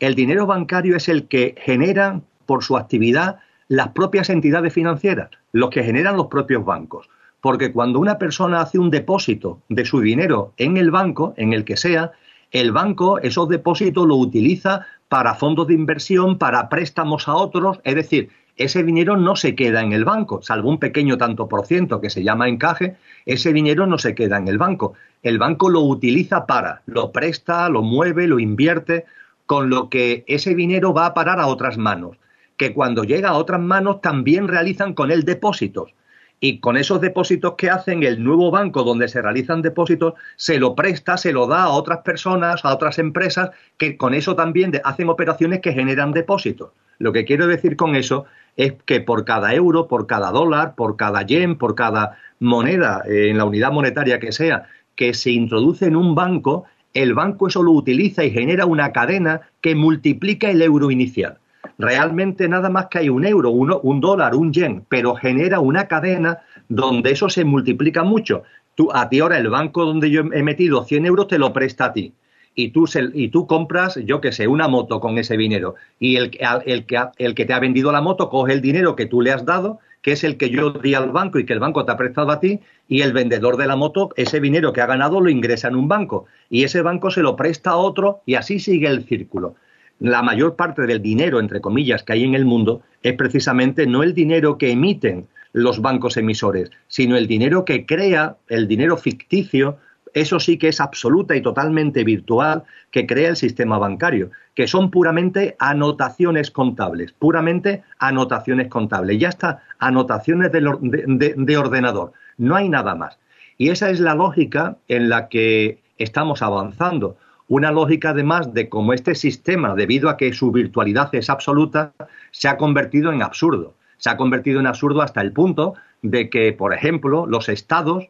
El dinero bancario es el que generan por su actividad las propias entidades financieras, los que generan los propios bancos. Porque cuando una persona hace un depósito de su dinero en el banco, en el que sea, el banco esos depósitos lo utiliza para fondos de inversión, para préstamos a otros, es decir, ese dinero no se queda en el banco, salvo un pequeño tanto por ciento que se llama encaje, ese dinero no se queda en el banco. El banco lo utiliza para, lo presta, lo mueve, lo invierte, con lo que ese dinero va a parar a otras manos, que cuando llega a otras manos también realizan con él depósitos. Y con esos depósitos que hacen, el nuevo banco donde se realizan depósitos se lo presta, se lo da a otras personas, a otras empresas, que con eso también hacen operaciones que generan depósitos. Lo que quiero decir con eso es que por cada euro, por cada dólar, por cada yen, por cada moneda eh, en la unidad monetaria que sea, que se introduce en un banco, el banco eso lo utiliza y genera una cadena que multiplica el euro inicial. Realmente nada más que hay un euro, un dólar, un yen, pero genera una cadena donde eso se multiplica mucho. Tú, a ti ahora el banco donde yo he metido 100 euros te lo presta a ti y tú, y tú compras, yo qué sé, una moto con ese dinero y el, el, el que te ha vendido la moto coge el dinero que tú le has dado, que es el que yo di al banco y que el banco te ha prestado a ti, y el vendedor de la moto, ese dinero que ha ganado lo ingresa en un banco y ese banco se lo presta a otro y así sigue el círculo. La mayor parte del dinero, entre comillas, que hay en el mundo es precisamente no el dinero que emiten los bancos emisores, sino el dinero que crea, el dinero ficticio, eso sí que es absoluta y totalmente virtual que crea el sistema bancario, que son puramente anotaciones contables, puramente anotaciones contables. Ya está, anotaciones de, de ordenador, no hay nada más. Y esa es la lógica en la que estamos avanzando. Una lógica además de cómo este sistema, debido a que su virtualidad es absoluta, se ha convertido en absurdo. Se ha convertido en absurdo hasta el punto de que, por ejemplo, los estados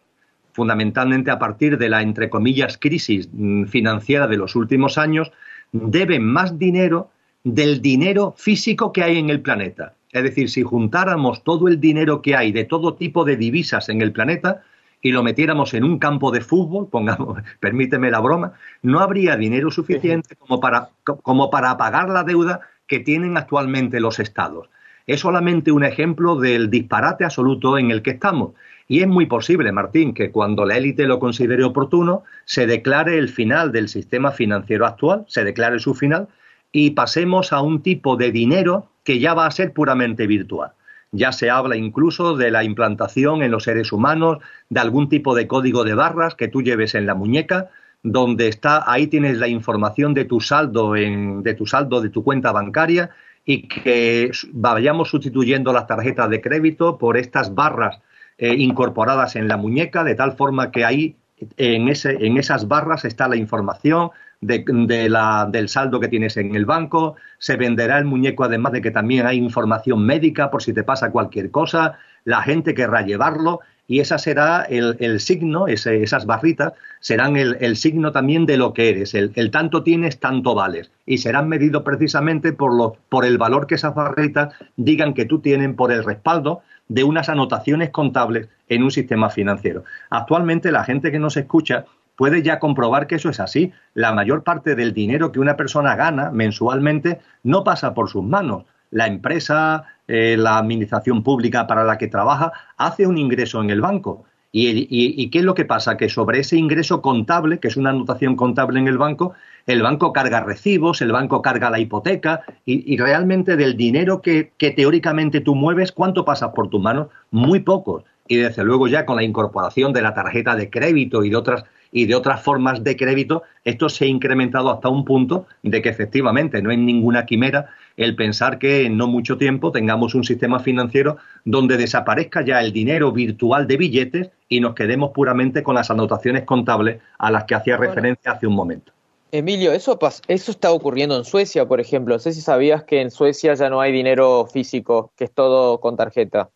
fundamentalmente a partir de la, entre comillas, crisis mm, financiera de los últimos años, deben más dinero del dinero físico que hay en el planeta. Es decir, si juntáramos todo el dinero que hay de todo tipo de divisas en el planeta y lo metiéramos en un campo de fútbol, pongamos, permíteme la broma, no habría dinero suficiente como para, como para pagar la deuda que tienen actualmente los estados. Es solamente un ejemplo del disparate absoluto en el que estamos. Y es muy posible, Martín, que cuando la élite lo considere oportuno, se declare el final del sistema financiero actual, se declare su final, y pasemos a un tipo de dinero que ya va a ser puramente virtual. Ya se habla incluso de la implantación en los seres humanos de algún tipo de código de barras que tú lleves en la muñeca, donde está ahí tienes la información de tu saldo en, de tu saldo de tu cuenta bancaria y que vayamos sustituyendo las tarjetas de crédito por estas barras eh, incorporadas en la muñeca, de tal forma que ahí en, ese, en esas barras está la información de, la, del saldo que tienes en el banco, se venderá el muñeco además de que también hay información médica por si te pasa cualquier cosa, la gente querrá llevarlo y esa será el, signo, esas barritas serán el, signo también de lo que eres, el, el, tanto tienes, tanto vales. Y serán medidos precisamente por, lo, por el valor que esas barritas digan que tú tienes por el respaldo de unas anotaciones contables en un sistema financiero. Actualmente la gente que nos escucha puede ya comprobar que eso es así. La mayor parte del dinero que una persona gana mensualmente no pasa por sus manos. La empresa, eh, la administración pública para la que trabaja, hace un ingreso en el banco. ¿Y, qué es lo que pasa? Que sobre ese ingreso contable, que es una anotación contable en el banco, el banco carga recibos, el banco carga la hipoteca y, realmente del dinero que, teóricamente tú mueves, ¿cuánto pasa por tus manos? Muy pocos. Y desde luego ya con la incorporación de la tarjeta de crédito y de otras y de otras formas de crédito, esto se ha incrementado hasta un punto de que efectivamente no es ninguna quimera el pensar que en no mucho tiempo tengamos un sistema financiero donde desaparezca ya el dinero virtual de billetes y nos quedemos puramente con las anotaciones contables a las que hacía referencia hace un momento. Emilio, eso, eso está ocurriendo en Suecia, por ejemplo. No sé si sabías que en Suecia ya no hay dinero físico, que es todo con tarjeta.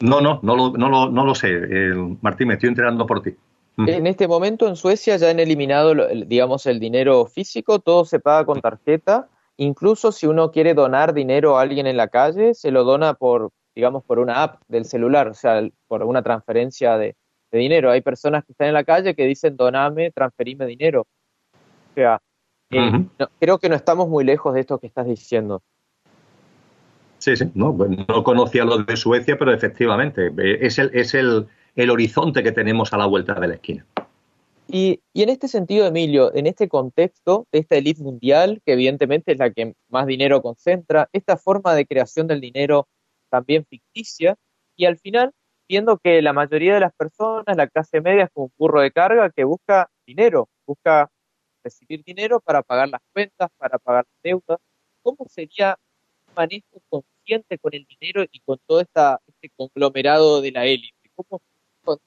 No, no, no lo, no lo, no lo sé. Martín, me estoy enterando por ti. En este momento en Suecia ya han eliminado, digamos, el dinero físico, todo se paga con tarjeta. Incluso si uno quiere donar dinero a alguien en la calle, se lo dona por, digamos, por una app del celular, o sea, por una transferencia de, dinero. Hay personas que están en la calle que dicen, doname, transferime dinero. O sea, eh, creo que no estamos muy lejos de esto que estás diciendo. Sí, sí, no, pues no conocía lo de Suecia, pero efectivamente eh, es el, es el, el horizonte que tenemos a la vuelta de la esquina. Y, y, en este sentido, Emilio, en este contexto de esta élite mundial, que evidentemente es la que más dinero concentra, esta forma de creación del dinero también ficticia, y al final viendo que la mayoría de las personas, la clase media, es como un burro de carga que busca dinero, busca recibir dinero para pagar las cuentas, para pagar las deudas. ¿Cómo sería un manejo consciente con el dinero y con todo esta, este conglomerado de la élite? ¿Cómo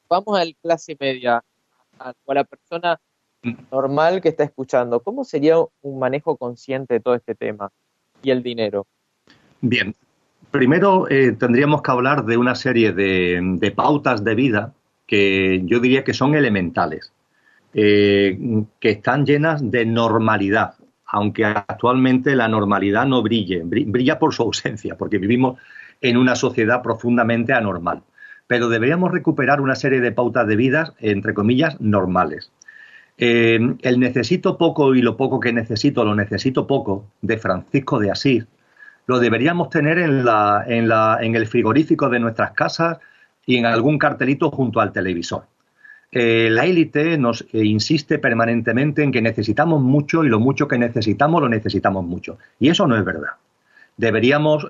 vamos a la clase media, a, a la persona normal que está escuchando? ¿Cómo sería un manejo consciente de todo este tema y el dinero? Bien, Primero eh, tendríamos que hablar de una serie de, pautas de vida que yo diría que son elementales, eh, que están llenas de normalidad, aunque actualmente la normalidad no brille, brilla por su ausencia, porque vivimos en una sociedad profundamente anormal. Pero deberíamos recuperar una serie de pautas de vida, entre comillas, normales. Eh, el necesito poco y lo poco que necesito, lo necesito poco, de Francisco de Asís, lo deberíamos tener en, la, en, la, en el frigorífico de nuestras casas y en algún cartelito junto al televisor. Eh, la élite nos eh, insiste permanentemente en que necesitamos mucho y lo mucho que necesitamos lo necesitamos mucho. Y eso no es verdad. Deberíamos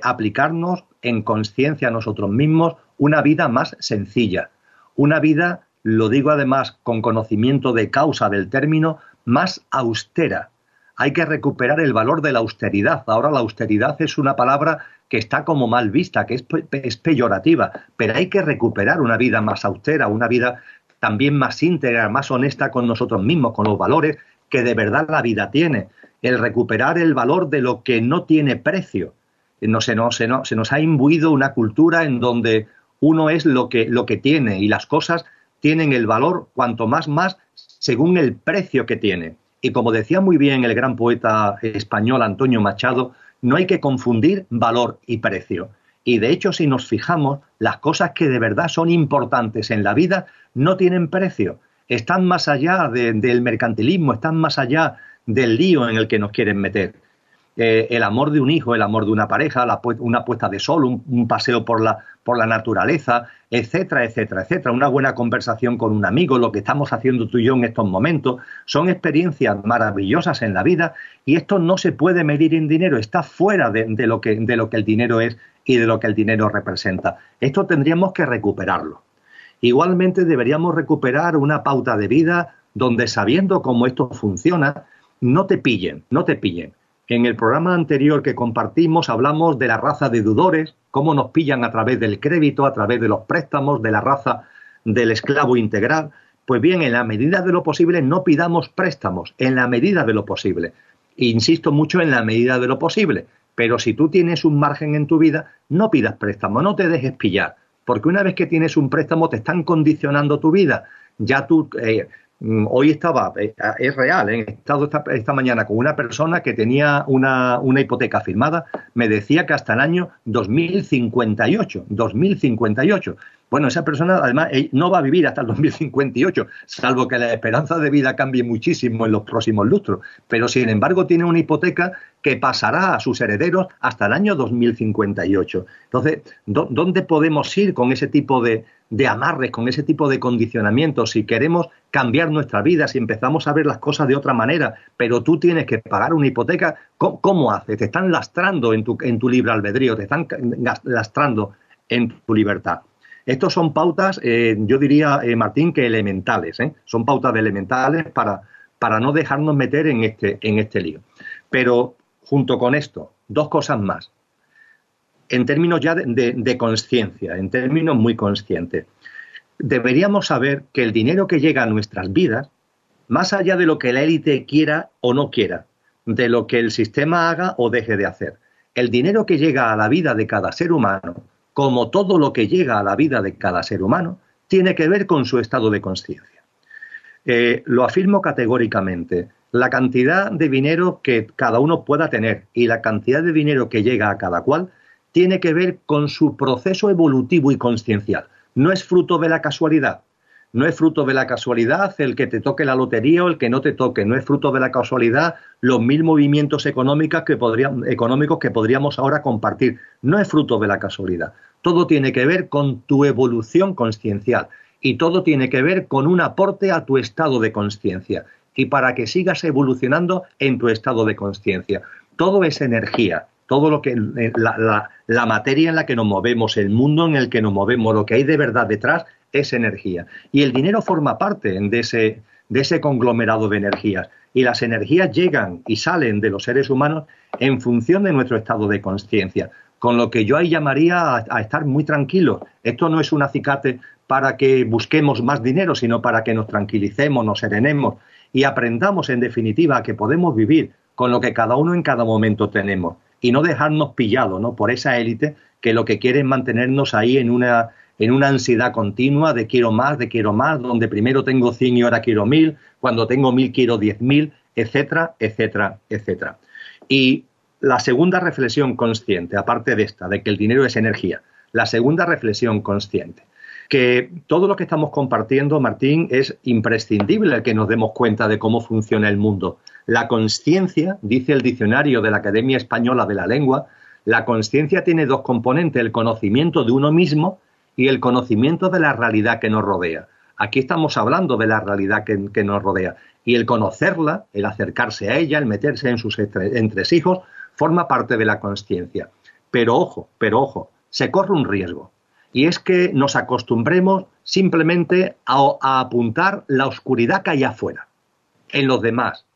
aplicarnos en conciencia a nosotros mismos una vida más sencilla, una vida, lo digo además con conocimiento de causa del término, más austera, hay que recuperar el valor de la austeridad. Ahora la austeridad es una palabra que está como mal vista, que es, peyorativa, pero hay que recuperar una vida más austera, una vida también más íntegra, más honesta con nosotros mismos, con los valores que de verdad la vida tiene. El recuperar el valor de lo que no tiene precio. No, se, se, se nos ha imbuido una cultura en donde uno es lo que, lo que tiene y las cosas tienen el valor cuanto más más según el precio que tiene. Y como decía muy bien el gran poeta español Antonio Machado, no hay que confundir valor y precio. Y de hecho, si nos fijamos, las cosas que de verdad son importantes en la vida no tienen precio. Están más allá del mercantilismo, están más allá del lío en el que nos quieren meter. Eh, el amor de un hijo, el amor de una pareja, una puesta de sol, un, paseo por la, por la naturaleza, etcétera, etcétera, etcétera. Una buena conversación con un amigo, lo que estamos haciendo tú y yo en estos momentos, son experiencias maravillosas en la vida y esto no se puede medir en dinero, está fuera de, lo, que, de lo que el dinero es y de lo que el dinero representa. Esto tendríamos que recuperarlo. Igualmente deberíamos recuperar una pauta de vida donde sabiendo cómo esto funciona, no te pillen, no te pillen en el programa anterior que compartimos hablamos de la raza de deudores, cómo nos pillan a través del crédito, a través de los préstamos, de la raza del esclavo integral. Pues bien, en la medida de lo posible no pidamos préstamos, en la medida de lo posible. Insisto mucho en la medida de lo posible, pero si tú tienes un margen en tu vida, no pidas préstamo, no te dejes pillar, porque una vez que tienes un préstamo te están condicionando tu vida. Ya tú, eh, hoy estaba, eh, es real, ¿eh? he estado esta, mañana con una persona que tenía una, una, hipoteca firmada, me decía que hasta el año 2058, 2058. Bueno, esa persona además no va a vivir hasta el 2058, salvo que la esperanza de vida cambie muchísimo en los próximos lustros. Pero sin embargo tiene una hipoteca que pasará a sus herederos hasta el año 2058. Entonces, ¿dónde podemos ir con ese tipo de, de amarres, con ese tipo de condicionamientos? Si queremos cambiar nuestra vida, si empezamos a ver las cosas de otra manera, pero tú tienes que pagar una hipoteca, ¿cómo, haces? Te están lastrando en tu, en tu libre albedrío, te están lastrando en tu libertad. Estos son pautas, eh, yo diría, eh, Martín, que elementales, ¿eh? son pautas elementales para, para no dejarnos meter en este, en este lío. Pero junto con esto, dos cosas más. En términos ya de, de conciencia, en términos muy conscientes, deberíamos saber que el dinero que llega a nuestras vidas más allá de lo que la élite quiera o no quiera, de lo que el sistema haga o deje de hacer. El dinero que llega a la vida de cada ser humano, como todo lo que llega a la vida de cada ser humano, tiene que ver con su estado de conciencia. Eh, lo afirmo categóricamente. La cantidad de dinero que cada uno pueda tener y la cantidad de dinero que llega a cada cual tiene que ver con su proceso evolutivo y consciencial. No es fruto de la casualidad. No es fruto de la casualidad el que te toque la lotería o el que no te toque. No es fruto de la casualidad los mil movimientos económicos que, económicos que podríamos ahora compartir. No es fruto de la casualidad. Todo tiene que ver con tu evolución consciencial y todo tiene que ver con un aporte a tu estado de conciencia y para que sigas evolucionando en tu estado de conciencia. Todo es energía, todo lo que la, la, materia en la que nos movemos, el mundo en el que nos movemos, lo que hay de verdad detrás es energía. Y el dinero forma parte de ese, de ese conglomerado de energías. Y las energías llegan y salen de los seres humanos en función de nuestro estado de conciencia. Con lo que yo ahí llamaría a, estar muy tranquilos. Esto no es un acicate para que busquemos más dinero, sino para que nos tranquilicemos, nos serenemos y aprendamos, en definitiva, que podemos vivir con lo que cada uno en cada momento tenemos y no dejarnos pillados ¿no? por esa élite que lo que quiere es mantenernos ahí en una, en una ansiedad continua de quiero más, de quiero más, donde primero tengo 100 y ahora quiero 1000, cuando tengo 1000 quiero 10.000, etcétera, etcétera, etcétera. Y la segunda reflexión consciente, aparte de esta, de que el dinero es energía, la segunda reflexión consciente, que todo lo que estamos compartiendo, Martín, es imprescindible que nos demos cuenta de cómo funciona el mundo. La conciencia, dice el diccionario de la Academia Española de la Lengua, la conciencia tiene dos componentes, el conocimiento de uno mismo y el conocimiento de la realidad que nos rodea. Aquí estamos hablando de la realidad que, nos rodea. Y el conocerla, el acercarse a ella, el meterse en sus entresijos, forma parte de la conciencia. Pero ojo, pero ojo, se corre un riesgo. Y es que nos acostumbremos simplemente a, apuntar la oscuridad que hay afuera, en los demás,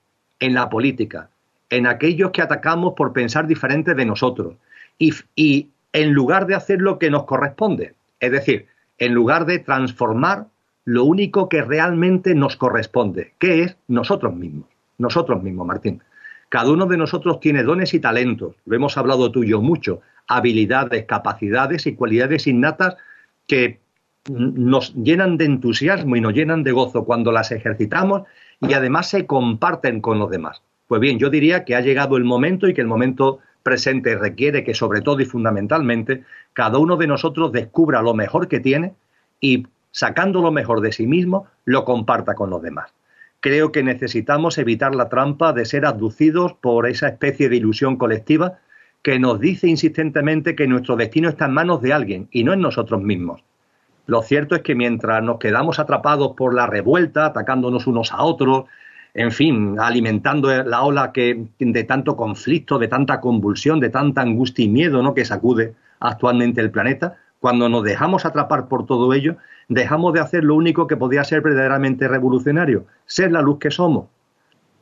en la política, en aquellos que atacamos por pensar diferente de nosotros. Y en lugar de hacer lo que nos corresponde, es decir, en lugar de transformar lo único que realmente nos corresponde, que es nosotros mismos. Nosotros mismos, Martín. Cada uno de nosotros tiene dones y talentos, lo hemos hablado tú y yo mucho, habilidades, capacidades y cualidades innatas que nos llenan de entusiasmo y nos llenan de gozo cuando las ejercitamos y además se comparten con los demás. Pues bien, yo diría que ha llegado el momento y que el momento presente requiere que sobre todo y fundamentalmente cada uno de nosotros descubra lo mejor que tiene y sacando lo mejor de sí mismo lo comparta con los demás. Creo que necesitamos evitar la trampa de ser abducidos por esa especie de ilusión colectiva que nos dice insistentemente que nuestro destino está en manos de alguien y no en nosotros mismos. Lo cierto es que mientras nos quedamos atrapados por la revuelta, atacándonos unos a otros, en fin, alimentando la ola que, de tanto conflicto, de tanta convulsión, de tanta angustia y miedo ¿no? que sacude actualmente el planeta, cuando nos dejamos atrapar por todo ello, dejamos de hacer lo único que podía ser verdaderamente revolucionario, ser la luz que somos.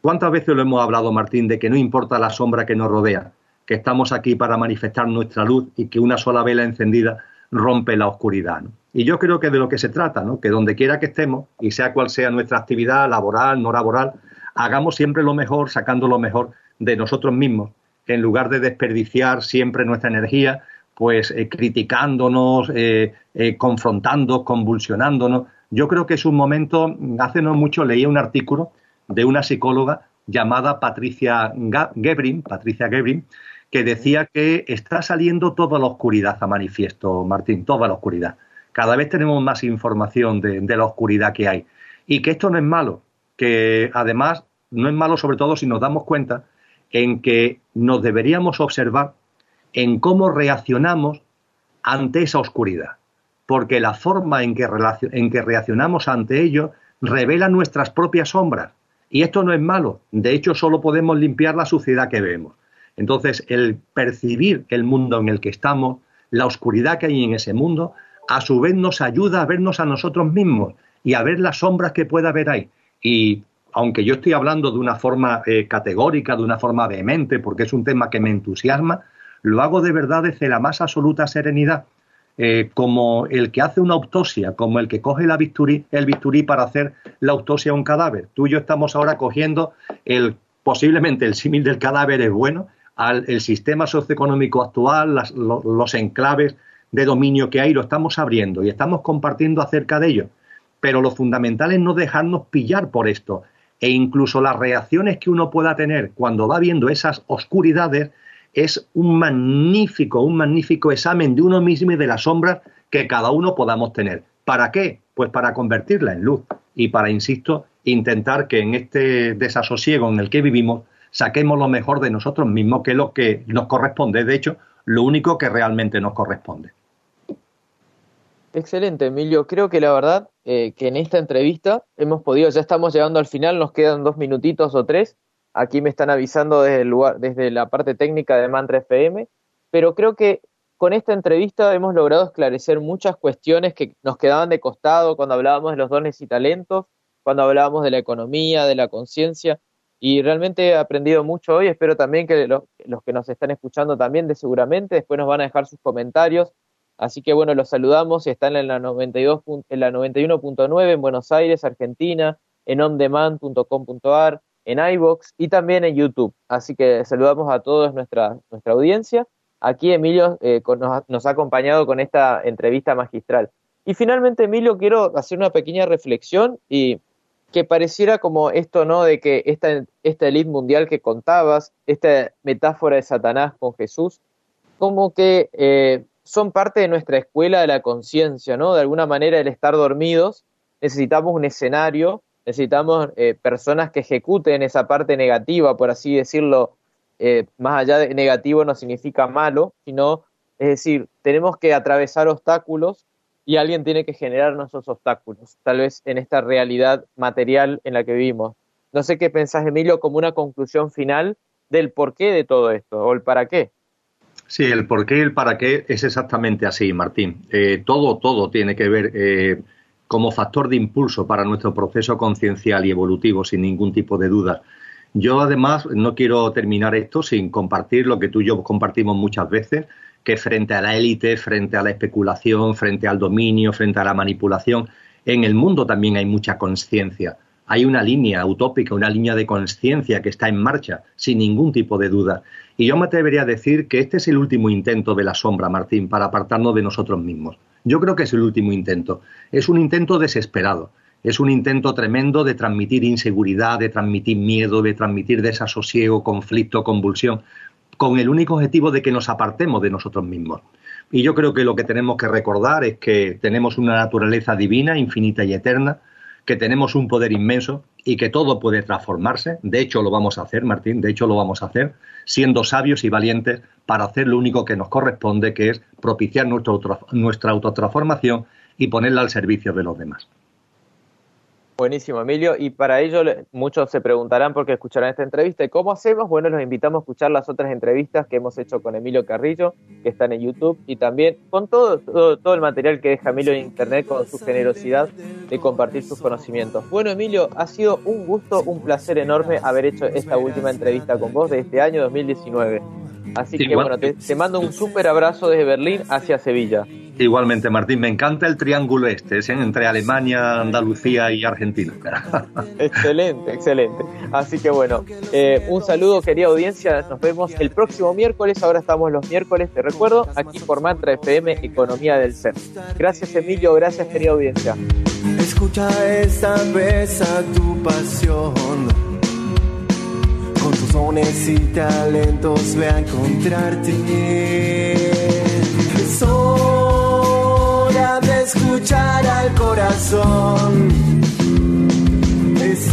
¿Cuántas veces lo hemos hablado, Martín, de que no importa la sombra que nos rodea, que estamos aquí para manifestar nuestra luz y que una sola vela encendida rompe la oscuridad? Y yo creo que de lo que se trata, ¿no? que donde quiera que estemos, y sea cual sea nuestra actividad laboral, no laboral, hagamos siempre lo mejor, sacando lo mejor de nosotros mismos, en lugar de desperdiciar siempre nuestra energía, pues eh, criticándonos, eh, eh, confrontando, convulsionándonos. Yo creo que es un momento, hace no mucho leía un artículo de una psicóloga llamada Patricia Gebrin, Patricia Gebrin, que decía que está saliendo toda la oscuridad a manifiesto, Martín, toda la oscuridad. Cada vez tenemos más información de la oscuridad que hay. Y que esto no es malo, que además no es malo sobre todo si nos damos cuenta en que nos deberíamos observar en cómo reaccionamos ante esa oscuridad, porque la forma en que, en que reaccionamos ante ello revela nuestras propias sombras. Y esto no es malo, de hecho solo podemos limpiar la suciedad que vemos. Entonces, el percibir el mundo en el que estamos, la oscuridad que hay en ese mundo, a su vez nos ayuda a vernos a nosotros mismos y a ver las sombras que pueda haber ahí. Y aunque yo estoy hablando de una forma eh, categórica, de una forma vehemente, porque es un tema que me entusiasma, lo hago de verdad desde la más absoluta serenidad, eh, como el que hace una autopsia, como el que coge la el bisturí para hacer la autopsia a un cadáver. Tú y yo estamos ahora cogiendo el posiblemente el símil del cadáver es bueno, al el sistema socioeconómico actual, los enclaves de dominio que hay, lo estamos abriendo y estamos compartiendo acerca de ello. Pero lo fundamental es no dejarnos pillar por esto. E incluso las reacciones que uno pueda tener cuando va viendo esas oscuridades es un magnífico, un magnífico examen de uno mismo y de las sombras que cada uno podamos tener. ¿Para qué? Pues para convertirla en luz y para, insisto, intentar que en este desasosiego en el que vivimos saquemos lo mejor de nosotros mismos, que es lo que nos corresponde, de hecho, lo único que realmente nos corresponde. Excelente, Emilio. Creo que la verdad eh, que en esta entrevista hemos podido, ya estamos llegando al final, nos quedan dos minutitos o tres. Aquí me están avisando desde el lugar, desde la parte técnica de Mantra FM, pero creo que con esta entrevista hemos logrado esclarecer muchas cuestiones que nos quedaban de costado cuando hablábamos de los dones y talentos, cuando hablábamos de la economía, de la conciencia, y realmente he aprendido mucho hoy. Espero también que los, que nos están escuchando también, de seguramente, después nos van a dejar sus comentarios Así que bueno, los saludamos, están en la 92 en la 91.9 en Buenos Aires, Argentina, en ondemand.com.ar, en iBox y también en YouTube. Así que saludamos a toda nuestra, nuestra audiencia. Aquí Emilio eh, nos, ha acompañado con esta entrevista magistral. Y finalmente, Emilio, quiero hacer una pequeña reflexión y que pareciera como esto, ¿no? De que esta, esta elite mundial que contabas, esta metáfora de Satanás con Jesús, como que eh, son parte de nuestra escuela de la conciencia, ¿no? De alguna manera el estar dormidos, necesitamos un escenario, necesitamos eh, personas que ejecuten esa parte negativa, por así decirlo, eh, más allá de negativo no significa malo, sino, es decir, tenemos que atravesar obstáculos y alguien tiene que generarnos esos obstáculos, tal vez en esta realidad material en la que vivimos. No sé qué pensás, Emilio, como una conclusión final del porqué de todo esto, o el para qué. Sí, el por qué y el para qué es exactamente así, Martín. Eh, todo, todo tiene que ver eh, como factor de impulso para nuestro proceso conciencial y evolutivo, sin ningún tipo de duda. Yo, además, no quiero terminar esto sin compartir lo que tú y yo compartimos muchas veces, que frente a la élite, frente a la especulación, frente al dominio, frente a la manipulación, en el mundo también hay mucha conciencia. Hay una línea utópica, una línea de conciencia que está en marcha, sin ningún tipo de duda. Y yo me atrevería a decir que este es el último intento de la sombra, Martín, para apartarnos de nosotros mismos. Yo creo que es el último intento. Es un intento desesperado. Es un intento tremendo de transmitir inseguridad, de transmitir miedo, de transmitir desasosiego, conflicto, convulsión, con el único objetivo de que nos apartemos de nosotros mismos. Y yo creo que lo que tenemos que recordar es que tenemos una naturaleza divina, infinita y eterna, que tenemos un poder inmenso y que todo puede transformarse. De hecho, lo vamos a hacer, Martín, de hecho lo vamos a hacer, siendo sabios y valientes para hacer lo único que nos corresponde, que es propiciar nuestra autotransformación y ponerla al servicio de los demás. Buenísimo, Emilio. Y para ello muchos se preguntarán porque escucharán esta entrevista. ¿Y cómo hacemos? Bueno, los invitamos a escuchar las otras entrevistas que hemos hecho con Emilio Carrillo, que están en YouTube, y también con todo, todo, el material que deja Emilio en Internet con su generosidad de compartir sus conocimientos. Bueno, Emilio, ha sido un gusto, un placer enorme haber hecho esta última entrevista con vos de este año 2019. Así que bueno, te, mando un súper abrazo desde Berlín hacia Sevilla. Igualmente, Martín, me encanta el triángulo este, ¿eh? entre Alemania, Andalucía y Argentina. excelente, excelente. Así que bueno, eh, un saludo, querida audiencia. Nos vemos el próximo miércoles. Ahora estamos los miércoles, te recuerdo, aquí por Mantra FM, Economía del Ser. Gracias, Emilio. Gracias, querida audiencia. Escucha esa vez a tu pasión con tus dones y talentos ve a encontrarte. Es hora de escuchar al corazón. Es